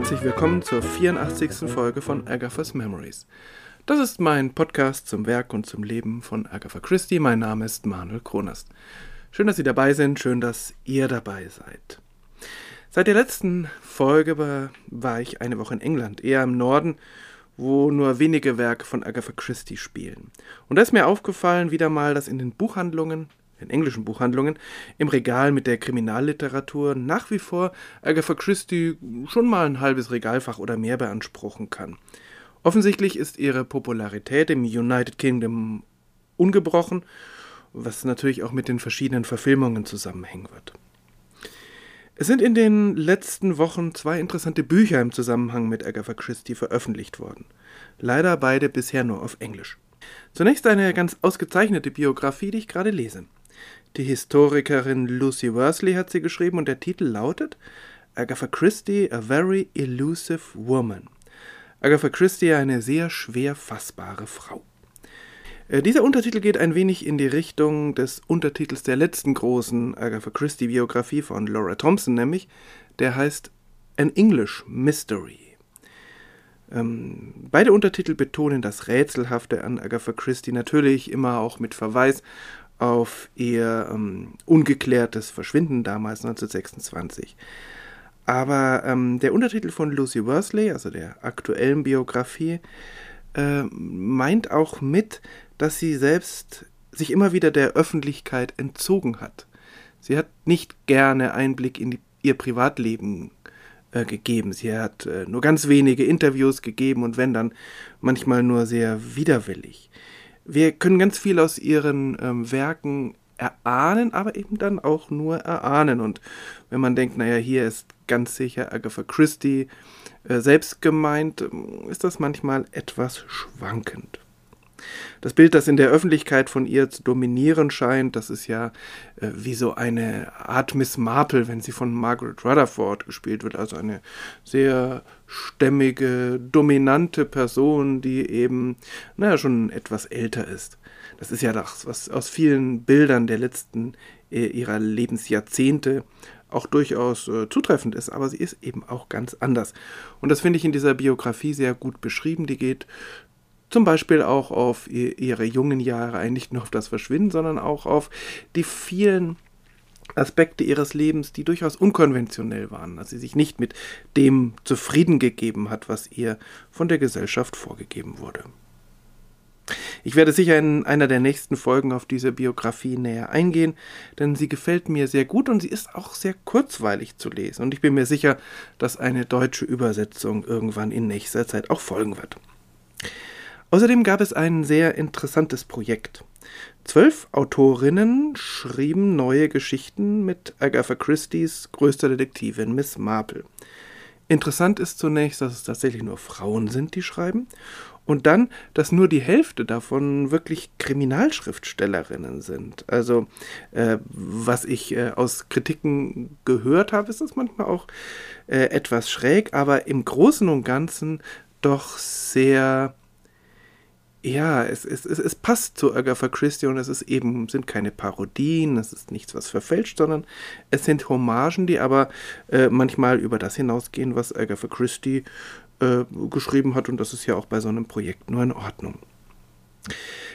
herzlich willkommen zur 84. Folge von Agatha's Memories. Das ist mein Podcast zum Werk und zum Leben von Agatha Christie. Mein Name ist Manuel Kronast. Schön, dass Sie dabei sind, schön, dass ihr dabei seid. Seit der letzten Folge war, war ich eine Woche in England, eher im Norden, wo nur wenige Werke von Agatha Christie spielen. Und da ist mir aufgefallen wieder mal, dass in den Buchhandlungen in englischen Buchhandlungen, im Regal mit der Kriminalliteratur nach wie vor Agatha Christie schon mal ein halbes Regalfach oder mehr beanspruchen kann. Offensichtlich ist ihre Popularität im United Kingdom ungebrochen, was natürlich auch mit den verschiedenen Verfilmungen zusammenhängen wird. Es sind in den letzten Wochen zwei interessante Bücher im Zusammenhang mit Agatha Christie veröffentlicht worden. Leider beide bisher nur auf Englisch. Zunächst eine ganz ausgezeichnete Biografie, die ich gerade lese. Die Historikerin Lucy Worsley hat sie geschrieben und der Titel lautet Agatha Christie, a very elusive woman. Agatha Christie, eine sehr schwer fassbare Frau. Äh, dieser Untertitel geht ein wenig in die Richtung des Untertitels der letzten großen Agatha Christie-Biografie von Laura Thompson, nämlich der heißt An English Mystery. Ähm, beide Untertitel betonen das Rätselhafte an Agatha Christie, natürlich immer auch mit Verweis auf ihr ähm, ungeklärtes Verschwinden damals 1926. Aber ähm, der Untertitel von Lucy Worsley, also der aktuellen Biografie, äh, meint auch mit, dass sie selbst sich immer wieder der Öffentlichkeit entzogen hat. Sie hat nicht gerne Einblick in die, ihr Privatleben äh, gegeben. Sie hat äh, nur ganz wenige Interviews gegeben und wenn dann manchmal nur sehr widerwillig wir können ganz viel aus ihren ähm, Werken erahnen, aber eben dann auch nur erahnen. Und wenn man denkt, naja, hier ist ganz sicher Agatha Christie äh, selbst gemeint, ähm, ist das manchmal etwas schwankend. Das Bild, das in der Öffentlichkeit von ihr zu dominieren scheint, das ist ja äh, wie so eine Art Miss Marple, wenn sie von Margaret Rutherford gespielt wird, also eine sehr stämmige, dominante Person, die eben, naja, schon etwas älter ist. Das ist ja das, was aus vielen Bildern der letzten äh, ihrer Lebensjahrzehnte auch durchaus äh, zutreffend ist, aber sie ist eben auch ganz anders. Und das finde ich in dieser Biografie sehr gut beschrieben. Die geht zum Beispiel auch auf ihre jungen Jahre, nicht nur auf das Verschwinden, sondern auch auf die vielen Aspekte ihres Lebens, die durchaus unkonventionell waren, dass sie sich nicht mit dem zufrieden gegeben hat, was ihr von der Gesellschaft vorgegeben wurde. Ich werde sicher in einer der nächsten Folgen auf diese Biografie näher eingehen, denn sie gefällt mir sehr gut und sie ist auch sehr kurzweilig zu lesen. Und ich bin mir sicher, dass eine deutsche Übersetzung irgendwann in nächster Zeit auch folgen wird. Außerdem gab es ein sehr interessantes Projekt. Zwölf Autorinnen schrieben neue Geschichten mit Agatha Christie's größter Detektivin Miss Marple. Interessant ist zunächst, dass es tatsächlich nur Frauen sind, die schreiben, und dann, dass nur die Hälfte davon wirklich Kriminalschriftstellerinnen sind. Also, äh, was ich äh, aus Kritiken gehört habe, ist das manchmal auch äh, etwas schräg, aber im Großen und Ganzen doch sehr ja, es, es, es, es passt zu Agatha Christie und es ist eben, sind keine Parodien, es ist nichts, was verfälscht, sondern es sind Hommagen, die aber äh, manchmal über das hinausgehen, was Agatha Christie äh, geschrieben hat und das ist ja auch bei so einem Projekt nur in Ordnung.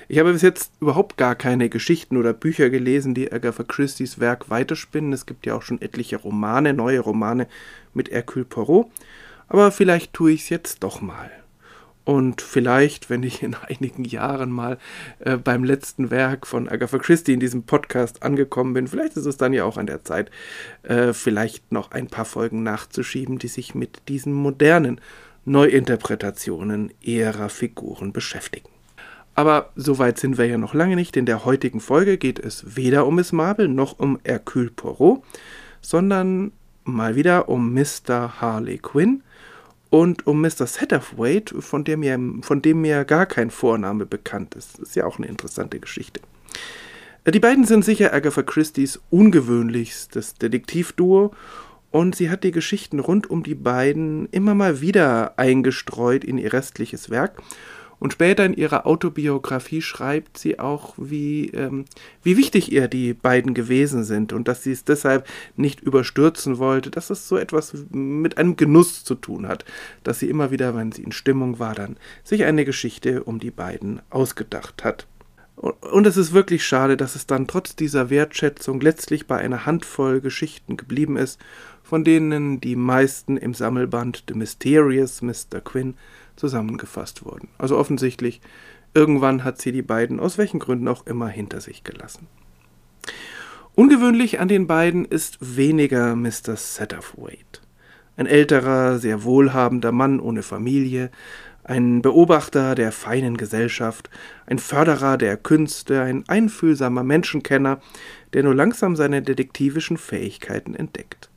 Ich habe bis jetzt überhaupt gar keine Geschichten oder Bücher gelesen, die Agatha Christie's Werk weiterspinnen. Es gibt ja auch schon etliche Romane, neue Romane mit Hercule Poirot. Aber vielleicht tue ich es jetzt doch mal. Und vielleicht, wenn ich in einigen Jahren mal äh, beim letzten Werk von Agatha Christie in diesem Podcast angekommen bin, vielleicht ist es dann ja auch an der Zeit, äh, vielleicht noch ein paar Folgen nachzuschieben, die sich mit diesen modernen Neuinterpretationen ihrer Figuren beschäftigen. Aber so weit sind wir ja noch lange nicht. In der heutigen Folge geht es weder um Miss Marble noch um Hercule Poirot, sondern mal wieder um Mr. Harley Quinn und um Mr. Satterthwaite, von dem, mir, von dem mir gar kein Vorname bekannt ist. Ist ja auch eine interessante Geschichte. Äh, die beiden sind sicher Agatha Christie's ungewöhnlichstes Detektivduo und sie hat die Geschichten rund um die beiden immer mal wieder eingestreut in ihr restliches Werk. Und später in ihrer Autobiografie schreibt sie auch, wie, ähm, wie wichtig ihr die beiden gewesen sind und dass sie es deshalb nicht überstürzen wollte, dass es so etwas mit einem Genuss zu tun hat, dass sie immer wieder, wenn sie in Stimmung war, dann sich eine Geschichte um die beiden ausgedacht hat. Und es ist wirklich schade, dass es dann trotz dieser Wertschätzung letztlich bei einer Handvoll Geschichten geblieben ist, von denen die meisten im Sammelband The Mysterious Mr. Quinn zusammengefasst wurden. Also offensichtlich, irgendwann hat sie die beiden aus welchen Gründen auch immer hinter sich gelassen. Ungewöhnlich an den beiden ist weniger Mr. Satterthwaite. Ein älterer, sehr wohlhabender Mann ohne Familie, ein Beobachter der feinen Gesellschaft, ein Förderer der Künste, ein einfühlsamer Menschenkenner, der nur langsam seine detektivischen Fähigkeiten entdeckt.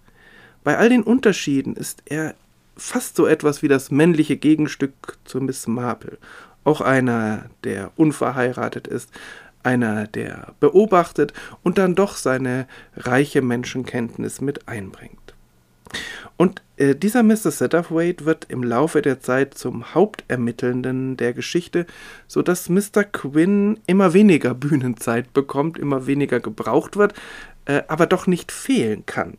Bei all den Unterschieden ist er fast so etwas wie das männliche Gegenstück zu Miss Marple. Auch einer, der unverheiratet ist, einer, der beobachtet und dann doch seine reiche Menschenkenntnis mit einbringt. Und äh, dieser Mr. Satterthwaite wird im Laufe der Zeit zum Hauptermittelnden der Geschichte, so dass Mr. Quinn immer weniger Bühnenzeit bekommt, immer weniger gebraucht wird, äh, aber doch nicht fehlen kann.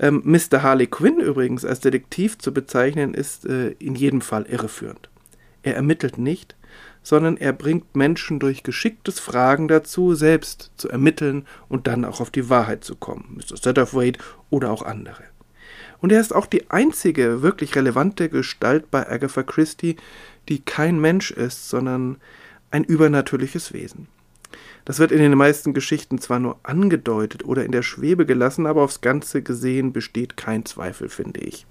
Ähm, Mr. Harley Quinn übrigens als Detektiv zu bezeichnen, ist äh, in jedem Fall irreführend. Er ermittelt nicht, sondern er bringt Menschen durch geschicktes Fragen dazu, selbst zu ermitteln und dann auch auf die Wahrheit zu kommen. Mr. Satterthwaite oder auch andere. Und er ist auch die einzige wirklich relevante Gestalt bei Agatha Christie, die kein Mensch ist, sondern ein übernatürliches Wesen. Das wird in den meisten Geschichten zwar nur angedeutet oder in der Schwebe gelassen, aber aufs Ganze gesehen besteht kein Zweifel, finde ich.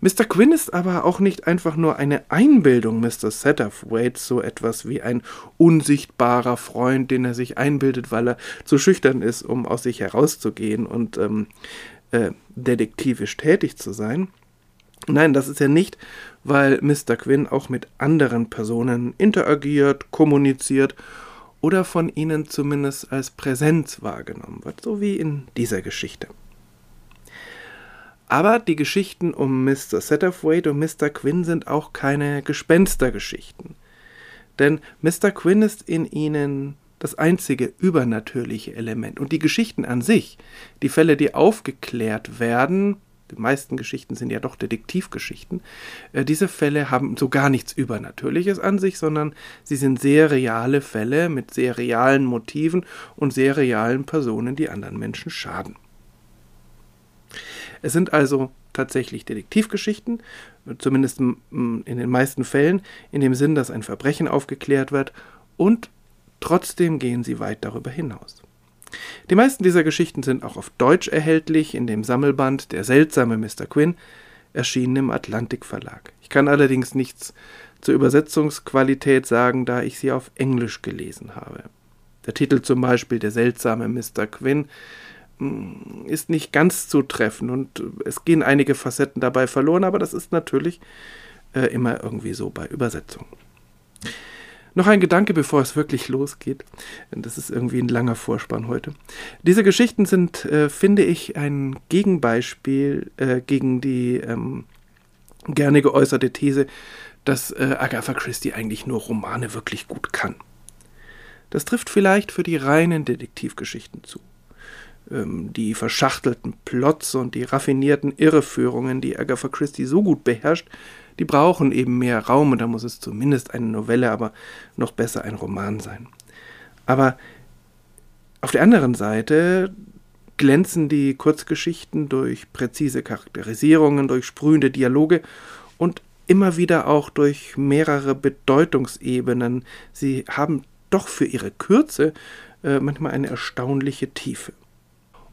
Mr. Quinn ist aber auch nicht einfach nur eine Einbildung Mr. Satterthwaites, so etwas wie ein unsichtbarer Freund, den er sich einbildet, weil er zu schüchtern ist, um aus sich herauszugehen und ähm, äh, detektivisch tätig zu sein. Nein, das ist ja nicht, weil Mr. Quinn auch mit anderen Personen interagiert, kommuniziert oder von ihnen zumindest als Präsenz wahrgenommen wird, so wie in dieser Geschichte. Aber die Geschichten um Mr. Satterthwaite und Mr. Quinn sind auch keine Gespenstergeschichten. Denn Mr. Quinn ist in ihnen das einzige übernatürliche Element. Und die Geschichten an sich, die Fälle, die aufgeklärt werden, die meisten Geschichten sind ja doch Detektivgeschichten, äh, diese Fälle haben so gar nichts Übernatürliches an sich, sondern sie sind sehr reale Fälle mit sehr realen Motiven und sehr realen Personen, die anderen Menschen schaden. Es sind also tatsächlich Detektivgeschichten, zumindest in den meisten Fällen, in dem Sinn, dass ein Verbrechen aufgeklärt wird und trotzdem gehen sie weit darüber hinaus. Die meisten dieser Geschichten sind auch auf Deutsch erhältlich in dem Sammelband Der seltsame Mr. Quinn, erschienen im Atlantik Verlag. Ich kann allerdings nichts zur Übersetzungsqualität sagen, da ich sie auf Englisch gelesen habe. Der Titel zum Beispiel Der seltsame Mr. Quinn mm, ist nicht ganz zutreffend und es gehen einige Facetten dabei verloren, aber das ist natürlich äh, immer irgendwie so bei Übersetzungen. Noch ein Gedanke, bevor es wirklich losgeht. Das ist irgendwie ein langer Vorspann heute. Diese Geschichten sind, äh, finde ich, ein Gegenbeispiel äh, gegen die ähm, gerne geäußerte These, dass äh, Agatha Christie eigentlich nur Romane wirklich gut kann. Das trifft vielleicht für die reinen Detektivgeschichten zu. Ähm, die verschachtelten Plots und die raffinierten Irreführungen, die Agatha Christie so gut beherrscht, die brauchen eben mehr Raum und da muss es zumindest eine Novelle, aber noch besser ein Roman sein. Aber auf der anderen Seite glänzen die Kurzgeschichten durch präzise Charakterisierungen, durch sprühende Dialoge und immer wieder auch durch mehrere Bedeutungsebenen. Sie haben doch für ihre Kürze äh, manchmal eine erstaunliche Tiefe.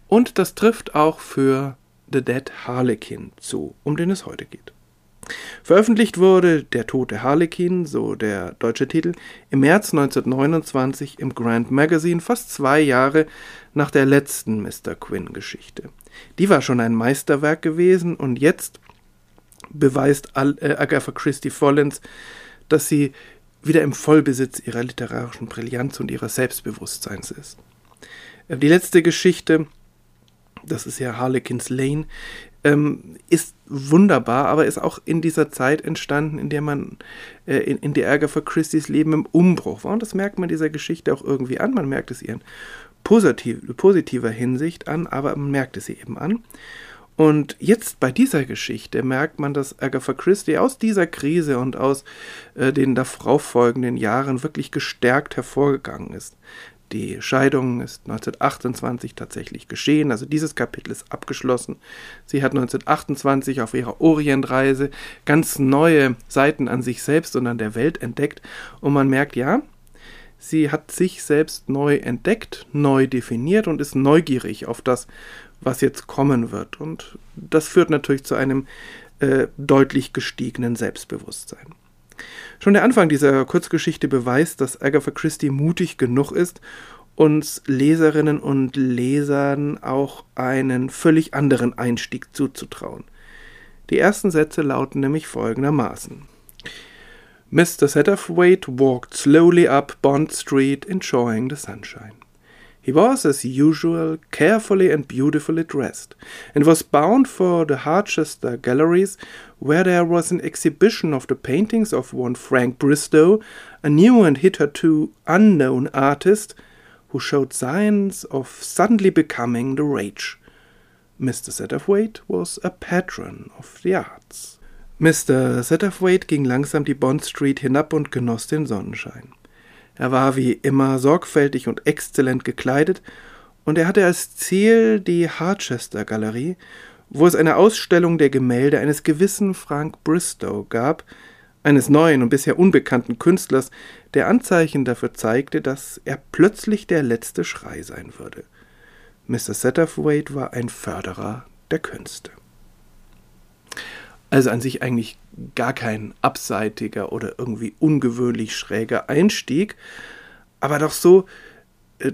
Und das trifft auch für The Dead Harlequin zu, um den es heute geht. Veröffentlicht wurde Der tote Harlekin, so der deutsche Titel, im März 1929 im Grand Magazine, fast zwei Jahre nach der letzten Mr. Quinn-Geschichte. Die war schon ein Meisterwerk gewesen und jetzt beweist äh, Agatha Christie vollends, dass sie wieder im Vollbesitz ihrer literarischen Brillanz und ihres Selbstbewusstseins ist. Äh, die letzte Geschichte das ist ja Harlequins Lane, ähm, ist wunderbar, aber ist auch in dieser Zeit entstanden, in der man äh, in, in der Ärger für Christys Leben im Umbruch war. Und das merkt man dieser Geschichte auch irgendwie an. Man merkt es ihr in positiv, positiver Hinsicht an, aber man merkt es ihr eben an. Und jetzt bei dieser Geschichte merkt man, dass Agatha Christie aus dieser Krise und aus äh, den darauf folgenden Jahren wirklich gestärkt hervorgegangen ist. Die Scheidung ist 1928 tatsächlich geschehen, also dieses Kapitel ist abgeschlossen. Sie hat 1928 auf ihrer Orientreise ganz neue Seiten an sich selbst und an der Welt entdeckt und man merkt, ja, sie hat sich selbst neu entdeckt, neu definiert und ist neugierig auf das, was jetzt kommen wird. Und das führt natürlich zu einem äh, deutlich gestiegenen Selbstbewusstsein. Schon der Anfang dieser Kurzgeschichte beweist, dass Agatha Christie mutig genug ist, uns Leserinnen und Lesern auch einen völlig anderen Einstieg zuzutrauen. Die ersten Sätze lauten nämlich folgendermaßen. Mr. Satterthwaite walked slowly up Bond Street, enjoying the sunshine. He was, as usual, carefully and beautifully dressed, and was bound for the Harchester Galleries, where there was an exhibition of the paintings of one Frank Bristow, a new and hitherto unknown artist, who showed signs of suddenly becoming the rage. Mr. Satterthwaite was a patron of the arts. Mr. Satterthwaite ging langsam die Bond Street hinab und genoss den Sonnenschein. Er war wie immer sorgfältig und exzellent gekleidet, und er hatte als Ziel die Harchester Galerie, wo es eine Ausstellung der Gemälde eines gewissen Frank Bristow gab, eines neuen und bisher unbekannten Künstlers, der Anzeichen dafür zeigte, dass er plötzlich der letzte Schrei sein würde. Mr. Satterthwaite war ein Förderer der Künste. Also an sich eigentlich gar kein abseitiger oder irgendwie ungewöhnlich schräger Einstieg, aber doch so, äh,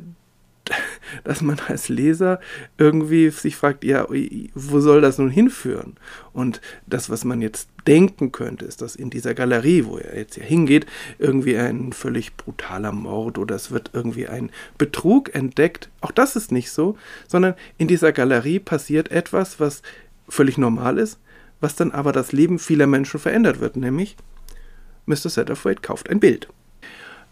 dass man als Leser irgendwie sich fragt, ja, wo soll das nun hinführen? Und das, was man jetzt denken könnte, ist, dass in dieser Galerie, wo er jetzt ja hingeht, irgendwie ein völlig brutaler Mord oder es wird irgendwie ein Betrug entdeckt. Auch das ist nicht so, sondern in dieser Galerie passiert etwas, was völlig normal ist, was dann aber das Leben vieler Menschen verändert wird, nämlich Mr. Satterthwaite kauft ein Bild.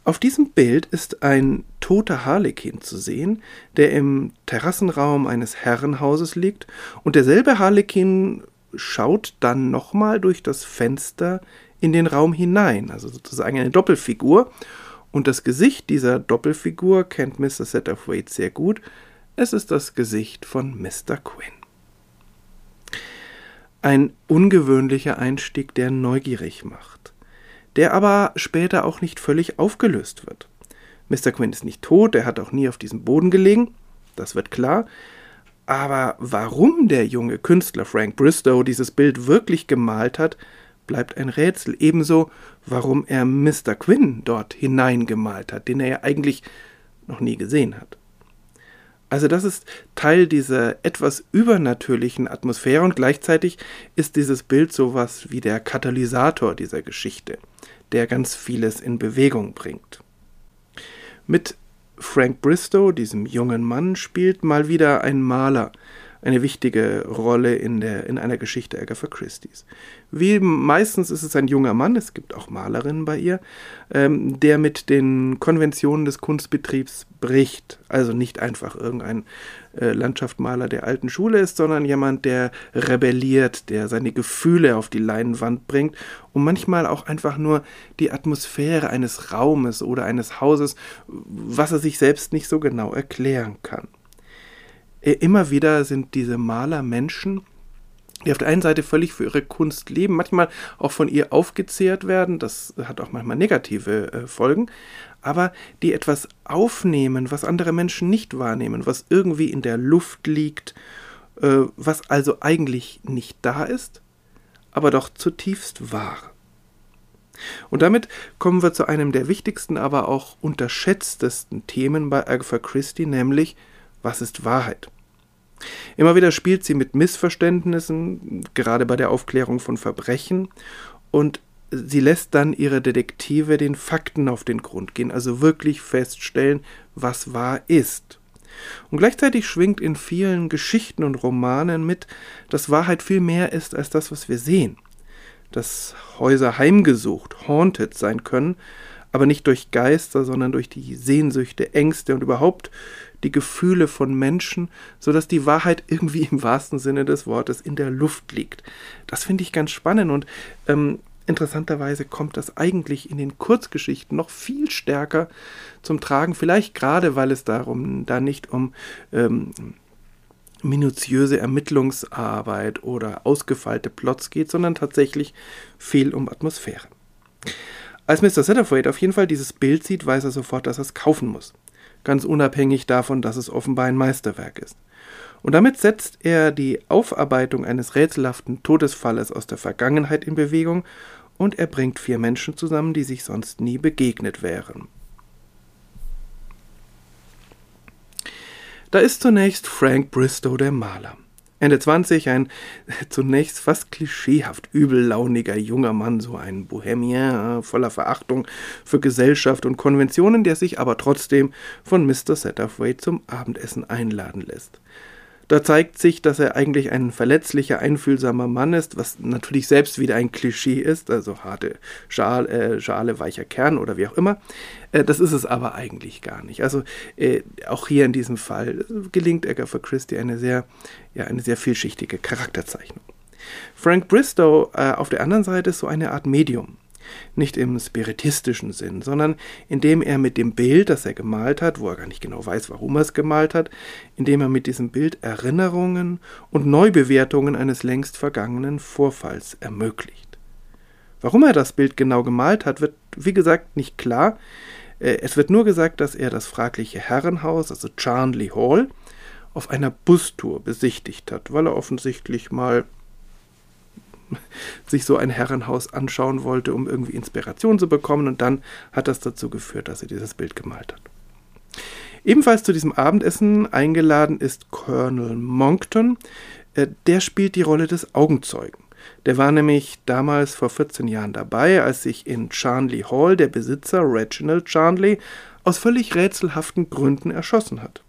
Auf diesem Bild ist ein toter Harlekin zu sehen, der im Terrassenraum eines Herrenhauses liegt, und derselbe Harlekin schaut dann nochmal durch das Fenster in den Raum hinein, also sozusagen eine Doppelfigur. Und das Gesicht dieser Doppelfigur kennt Mr. Satterthwaite sehr gut. Es ist das Gesicht von Mr. Quinn. Ein ungewöhnlicher Einstieg, der neugierig macht, der aber später auch nicht völlig aufgelöst wird. Mr. Quinn ist nicht tot, er hat auch nie auf diesem Boden gelegen, das wird klar. Aber warum der junge Künstler Frank Bristow dieses Bild wirklich gemalt hat, bleibt ein Rätsel. Ebenso, warum er Mr. Quinn dort hineingemalt hat, den er ja eigentlich noch nie gesehen hat. Also das ist Teil dieser etwas übernatürlichen Atmosphäre und gleichzeitig ist dieses Bild sowas wie der Katalysator dieser Geschichte, der ganz vieles in Bewegung bringt. Mit Frank Bristow, diesem jungen Mann, spielt mal wieder ein Maler, eine wichtige Rolle in, der, in einer Geschichte Agatha Christie's. Wie meistens ist es ein junger Mann, es gibt auch Malerinnen bei ihr, ähm, der mit den Konventionen des Kunstbetriebs bricht. Also nicht einfach irgendein äh, Landschaftsmaler der alten Schule ist, sondern jemand, der rebelliert, der seine Gefühle auf die Leinwand bringt und manchmal auch einfach nur die Atmosphäre eines Raumes oder eines Hauses, was er sich selbst nicht so genau erklären kann. Äh, immer wieder sind diese Maler Menschen, die auf der einen Seite völlig für ihre Kunst leben, manchmal auch von ihr aufgezehrt werden, das hat auch manchmal negative äh, Folgen, aber die etwas aufnehmen, was andere Menschen nicht wahrnehmen, was irgendwie in der Luft liegt, äh, was also eigentlich nicht da ist, aber doch zutiefst wahr. Und damit kommen wir zu einem der wichtigsten, aber auch unterschätztesten Themen bei Agatha Christie, nämlich was ist Wahrheit? Immer wieder spielt sie mit Missverständnissen, gerade bei der Aufklärung von Verbrechen, und sie lässt dann ihre Detektive den Fakten auf den Grund gehen, also wirklich feststellen, was wahr ist. Und gleichzeitig schwingt in vielen Geschichten und Romanen mit, dass Wahrheit viel mehr ist als das, was wir sehen. Dass Häuser heimgesucht, haunted sein können, aber nicht durch Geister, sondern durch die Sehnsüchte, Ängste und überhaupt die Gefühle von Menschen, so dass die Wahrheit irgendwie im wahrsten Sinne des Wortes in der Luft liegt. Das finde ich ganz spannend und ähm, interessanterweise kommt das eigentlich in den Kurzgeschichten noch viel stärker zum Tragen, vielleicht gerade weil es darum da nicht um ähm, minutiöse Ermittlungsarbeit oder ausgefeilte Plots geht, sondern tatsächlich viel um Atmosphäre. Als Mr. Satterthwaite auf jeden Fall dieses Bild sieht, weiß er sofort, dass er es kaufen muss. Ganz unabhängig davon, dass es offenbar ein Meisterwerk ist. Und damit setzt er die Aufarbeitung eines rätselhaften Todesfalles aus der Vergangenheit in Bewegung und er bringt vier Menschen zusammen, die sich sonst nie begegnet wären. Da ist zunächst Frank Bristow der Maler. Ende 20, ein zunächst fast klischeehaft übellauniger junger Mann, so ein Bohemien voller Verachtung für Gesellschaft und Konventionen, der sich aber trotzdem von Mr. Satterthwaite zum Abendessen einladen lässt. Da zeigt sich, dass er eigentlich ein verletzlicher, einfühlsamer Mann ist, was natürlich selbst wieder ein Klischee ist, also harte Schale, äh, Schale weicher Kern oder wie auch immer. Äh, das ist es aber eigentlich gar nicht. Also äh, auch hier in diesem Fall gelingt Agatha Christie eine sehr, ja, eine sehr vielschichtige Charakterzeichnung. Frank Bristow äh, auf der anderen Seite ist so eine Art Medium nicht im spiritistischen Sinn, sondern indem er mit dem Bild, das er gemalt hat, wo er gar nicht genau weiß, warum er es gemalt hat, indem er mit diesem Bild Erinnerungen und Neubewertungen eines längst vergangenen Vorfalls ermöglicht. Warum er das Bild genau gemalt hat, wird wie gesagt nicht klar. Äh, es wird nur gesagt, dass er das fragliche Herrenhaus, also Charnley Hall, auf einer Bustour besichtigt hat, weil er offensichtlich mal sich so ein Herrenhaus anschauen wollte, um irgendwie Inspiration zu bekommen. Und dann hat das dazu geführt, dass er dieses Bild gemalt hat. Ebenfalls zu diesem Abendessen eingeladen ist Colonel Monckton. Äh, der spielt die Rolle des Augenzeugen. Der war nämlich damals vor 14 Jahren dabei, als sich in Charnley Hall der Besitzer Reginald Charnley aus völlig rätselhaften Gründen erschossen hat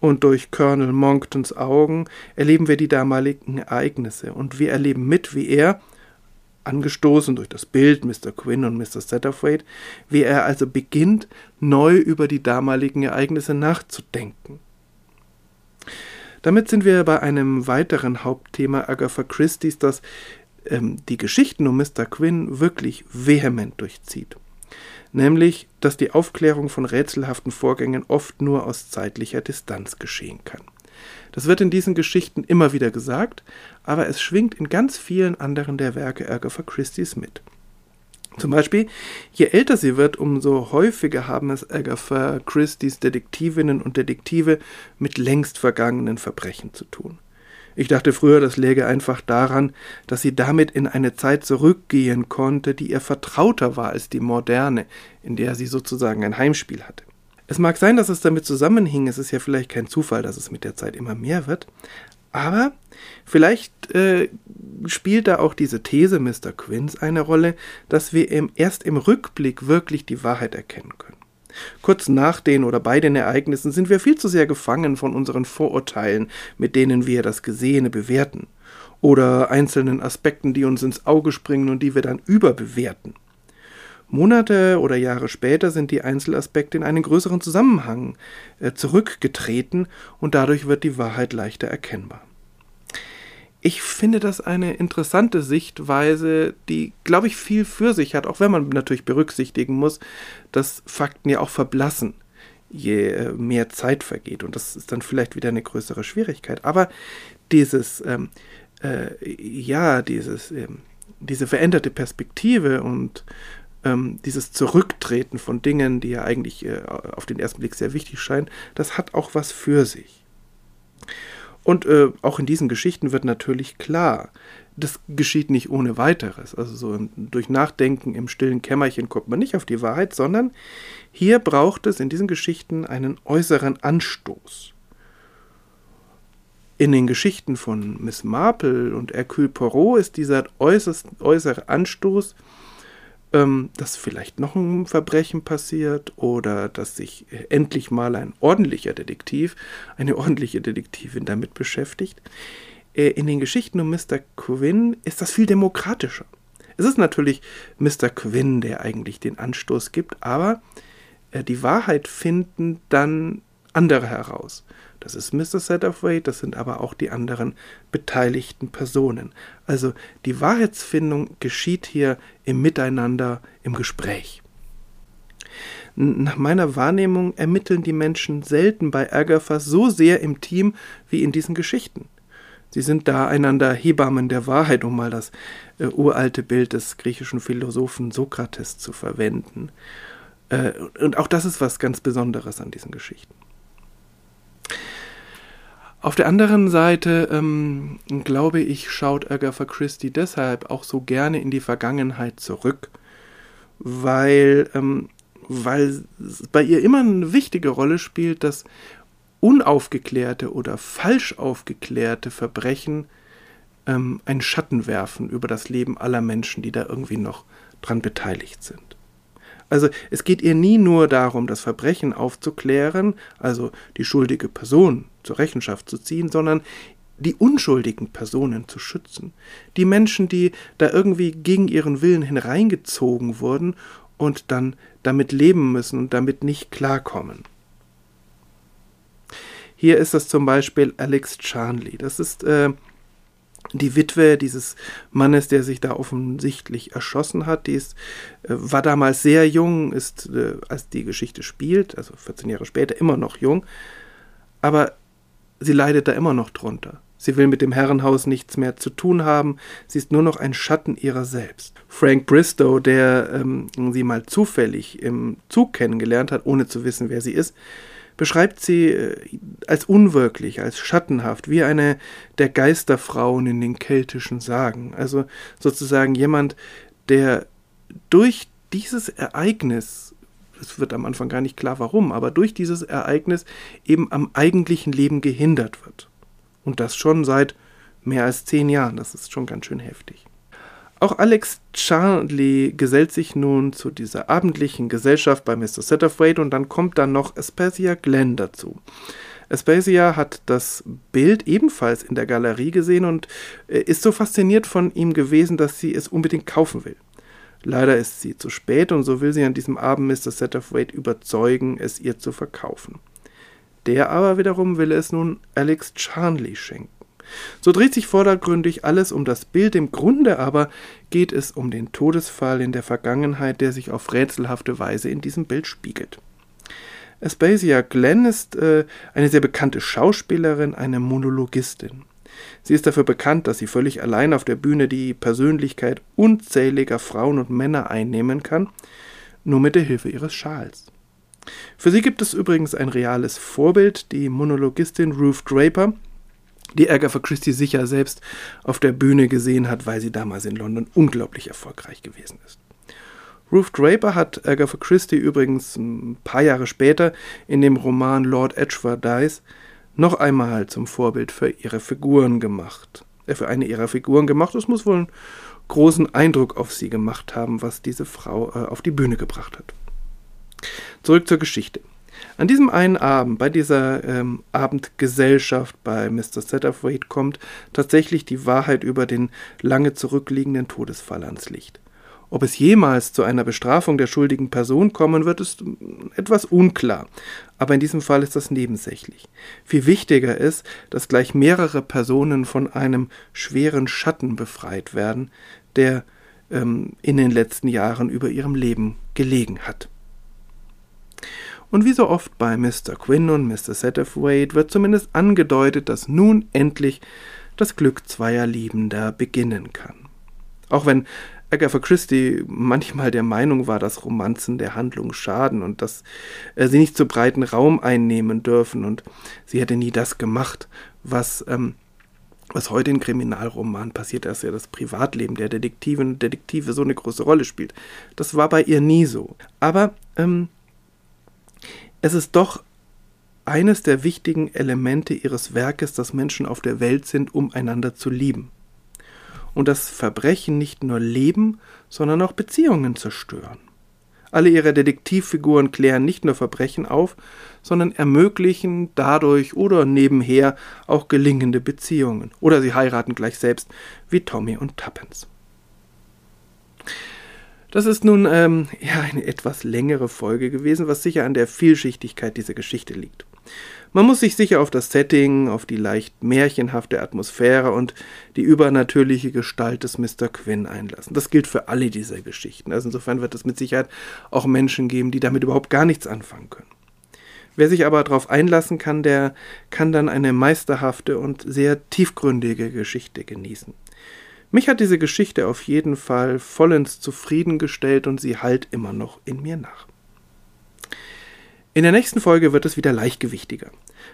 und durch Colonel Monktons Augen erleben wir die damaligen Ereignisse und wir erleben mit, wie er, angestoßen durch das Bild Mr. Quinn und Mr. Satterthwaite, wie er also beginnt, neu über die damaligen Ereignisse nachzudenken. Damit sind wir bei einem weiteren Hauptthema Agatha Christie's, das ähm, die Geschichten um Mr. Quinn wirklich vehement durchzieht nämlich, dass die Aufklärung von rätselhaften Vorgängen oft nur aus zeitlicher Distanz geschehen kann. Das wird in diesen Geschichten immer wieder gesagt, aber es schwingt in ganz vielen anderen der Werke Agatha Christie's mit. Zum Beispiel, je älter sie wird, umso häufiger haben es Agatha Christie's Detektivinnen und Detektive mit längst vergangenen Verbrechen zu tun. Ich dachte früher, das läge einfach daran, dass sie damit in eine Zeit zurückgehen konnte, die ihr vertrauter war als die moderne, in der sie sozusagen ein Heimspiel hatte. Es mag sein, dass es damit zusammenhing, es ist ja vielleicht kein Zufall, dass es mit der Zeit immer mehr wird, aber vielleicht äh, spielt da auch diese These Mr. Quinns eine Rolle, dass wir im, erst im Rückblick wirklich die Wahrheit erkennen können. Kurz nach den oder bei den Ereignissen sind wir viel zu sehr gefangen von unseren Vorurteilen, mit denen wir das Gesehene bewerten, oder einzelnen Aspekten, die uns ins Auge springen und die wir dann überbewerten. Monate oder Jahre später sind die Einzelaspekte in einen größeren Zusammenhang äh, zurückgetreten und dadurch wird die Wahrheit leichter erkennbar. Ich finde das eine interessante Sichtweise, die, glaube ich, viel für sich hat, auch wenn man natürlich berücksichtigen muss, dass Fakten ja auch verblassen, je äh, mehr Zeit vergeht. Und das ist dann vielleicht wieder eine größere Schwierigkeit. Aber dieses, ähm, äh, ja, dieses, ähm, diese veränderte Perspektive und ähm, dieses Zurücktreten von Dingen, die ja eigentlich äh, auf den ersten Blick sehr wichtig scheinen, das hat auch was für sich. Und äh, auch in diesen Geschichten wird natürlich klar, das geschieht nicht ohne weiteres. Also so durch Nachdenken im stillen Kämmerchen kommt man nicht auf die Wahrheit, sondern hier braucht es in diesen Geschichten einen äußeren Anstoß. In den Geschichten von Miss Marple und Hercule Poirot ist dieser äußerst, äußere Anstoß ähm, dass vielleicht noch ein Verbrechen passiert oder dass sich endlich mal ein ordentlicher Detektiv, eine ordentliche Detektivin damit beschäftigt. Äh, in den Geschichten um Mr. Quinn ist das viel demokratischer. Es ist natürlich Mr. Quinn, der eigentlich den Anstoß gibt, aber äh, die Wahrheit finden dann andere heraus. Das ist Mr. Satterthwaite, das sind aber auch die anderen beteiligten Personen. Also die Wahrheitsfindung geschieht hier im Miteinander, im Gespräch. Nach meiner Wahrnehmung ermitteln die Menschen selten bei Agatha so sehr im Team wie in diesen Geschichten. Sie sind da einander Hebammen der Wahrheit, um mal das äh, uralte Bild des griechischen Philosophen Sokrates zu verwenden. Äh, und auch das ist was ganz Besonderes an diesen Geschichten. Auf der anderen Seite, ähm, glaube ich, schaut Agatha Christie deshalb auch so gerne in die Vergangenheit zurück, weil, ähm, weil bei ihr immer eine wichtige Rolle spielt, dass unaufgeklärte oder falsch aufgeklärte Verbrechen ähm, einen Schatten werfen über das Leben aller Menschen, die da irgendwie noch dran beteiligt sind. Also es geht ihr nie nur darum, das Verbrechen aufzuklären, also die schuldige Person zur Rechenschaft zu ziehen, sondern die unschuldigen Personen zu schützen. Die Menschen, die da irgendwie gegen ihren Willen hineingezogen wurden und dann damit leben müssen und damit nicht klarkommen. Hier ist das zum Beispiel Alex Charnley. Das ist äh, die Witwe dieses Mannes, der sich da offensichtlich erschossen hat. Die ist, äh, war damals sehr jung, ist, äh, als die Geschichte spielt, also 14 Jahre später, immer noch jung. Aber sie leidet da immer noch drunter. Sie will mit dem Herrenhaus nichts mehr zu tun haben. Sie ist nur noch ein Schatten ihrer selbst. Frank Bristow, der ähm, sie mal zufällig im Zug kennengelernt hat, ohne zu wissen, wer sie ist, beschreibt sie äh, als unwirklich, als schattenhaft, wie eine der Geisterfrauen in den keltischen Sagen. Also sozusagen jemand, der durch dieses Ereignis, es wird am Anfang gar nicht klar warum, aber durch dieses Ereignis eben am eigentlichen Leben gehindert wird. Und das schon seit mehr als zehn Jahren. Das ist schon ganz schön heftig. Auch Alex Charlie gesellt sich nun zu dieser abendlichen Gesellschaft bei Mr. Satterthwaite und dann kommt dann noch Aspasia Glenn dazu. Aspasia hat das Bild ebenfalls in der Galerie gesehen und äh, ist so fasziniert von ihm gewesen, dass sie es unbedingt kaufen will. Leider ist sie zu spät und so will sie an diesem Abend Mr. Satterthwaite überzeugen, es ihr zu verkaufen. Der aber wiederum will es nun Alex Charnley schenken. So dreht sich vordergründig alles um das Bild, im Grunde aber geht es um den Todesfall in der Vergangenheit, der sich auf rätselhafte Weise in diesem Bild spiegelt. Aspasia Glenn ist äh, eine sehr bekannte Schauspielerin, eine Monologistin. Sie ist dafür bekannt, dass sie völlig allein auf der Bühne die Persönlichkeit unzähliger Frauen und Männer einnehmen kann, nur mit der Hilfe ihres Schals. Für sie gibt es übrigens ein reales Vorbild, die Monologistin Ruth Draper, die Agatha Christie sicher selbst auf der Bühne gesehen hat, weil sie damals in London unglaublich erfolgreich gewesen ist. Ruth Draper hat Agatha Christie übrigens ein paar Jahre später in dem Roman Lord Edgeworth Dies noch einmal zum Vorbild für ihre Figuren gemacht. Äh, für eine ihrer Figuren gemacht. Es muss wohl einen großen Eindruck auf sie gemacht haben, was diese Frau äh, auf die Bühne gebracht hat. Zurück zur Geschichte. An diesem einen Abend, bei dieser ähm, Abendgesellschaft bei Mr. Satterthwaite, kommt tatsächlich die Wahrheit über den lange zurückliegenden Todesfall ans Licht. Ob es jemals zu einer Bestrafung der schuldigen Person kommen wird, ist etwas unklar. Aber in diesem Fall ist das nebensächlich. Viel wichtiger ist, dass gleich mehrere Personen von einem schweren Schatten befreit werden, der ähm, in den letzten Jahren über ihrem Leben gelegen hat. Und wie so oft bei Mr. Quinn und Mr. Satterthwaite wird zumindest angedeutet, dass nun endlich das Glück zweier Liebender beginnen kann. Auch wenn Agatha Christie manchmal der Meinung war, dass Romanzen der Handlung schaden und dass äh, sie nicht zu breiten Raum einnehmen dürfen und sie hätte nie das gemacht, was, ähm, was heute in Kriminalromanen passiert, dass ja das Privatleben der Detektiven und Detektive so eine große Rolle spielt. Das war bei ihr nie so. Aber ähm, es ist doch eines der wichtigen Elemente ihres Werkes, dass Menschen auf der Welt sind, um einander zu lieben. Und das Verbrechen nicht nur Leben, sondern auch Beziehungen zerstören. Alle ihre Detektivfiguren klären nicht nur Verbrechen auf, sondern ermöglichen dadurch oder nebenher auch gelingende Beziehungen. Oder sie heiraten gleich selbst, wie Tommy und Tuppence. Das ist nun ähm, ja eine etwas längere Folge gewesen, was sicher an der Vielschichtigkeit dieser Geschichte liegt. Man muss sich sicher auf das Setting, auf die leicht märchenhafte Atmosphäre und die übernatürliche Gestalt des Mr. Quinn einlassen. Das gilt für alle diese Geschichten. Also insofern wird es mit Sicherheit auch Menschen geben, die damit überhaupt gar nichts anfangen können. Wer sich aber darauf einlassen kann, der kann dann eine meisterhafte und sehr tiefgründige Geschichte genießen. Mich hat diese Geschichte auf jeden Fall vollends zufriedengestellt und sie halt immer noch in mir nach. In der nächsten Folge wird es wieder leichtgewichtiger.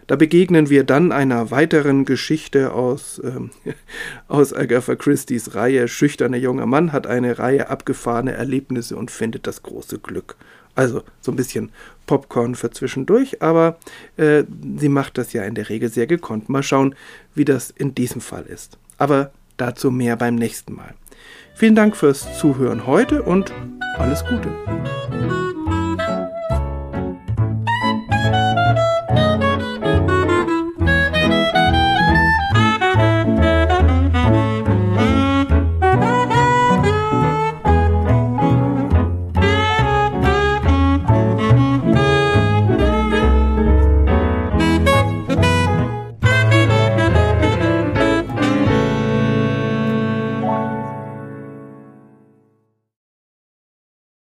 Da begegnen wir dann einer weiteren Geschichte aus, ähm, aus Agatha Christie's Reihe. Schüchterner junger Mann hat eine Reihe abgefahrene Erlebnisse und findet das große Glück. Also so ein bisschen Popcorn für zwischendurch, aber äh, sie macht das ja in der Regel sehr gekonnt. Mal schauen, wie das in diesem Fall ist. Aber dazu mehr beim nächsten Mal. Vielen Dank fürs Zuhören heute und alles Gute.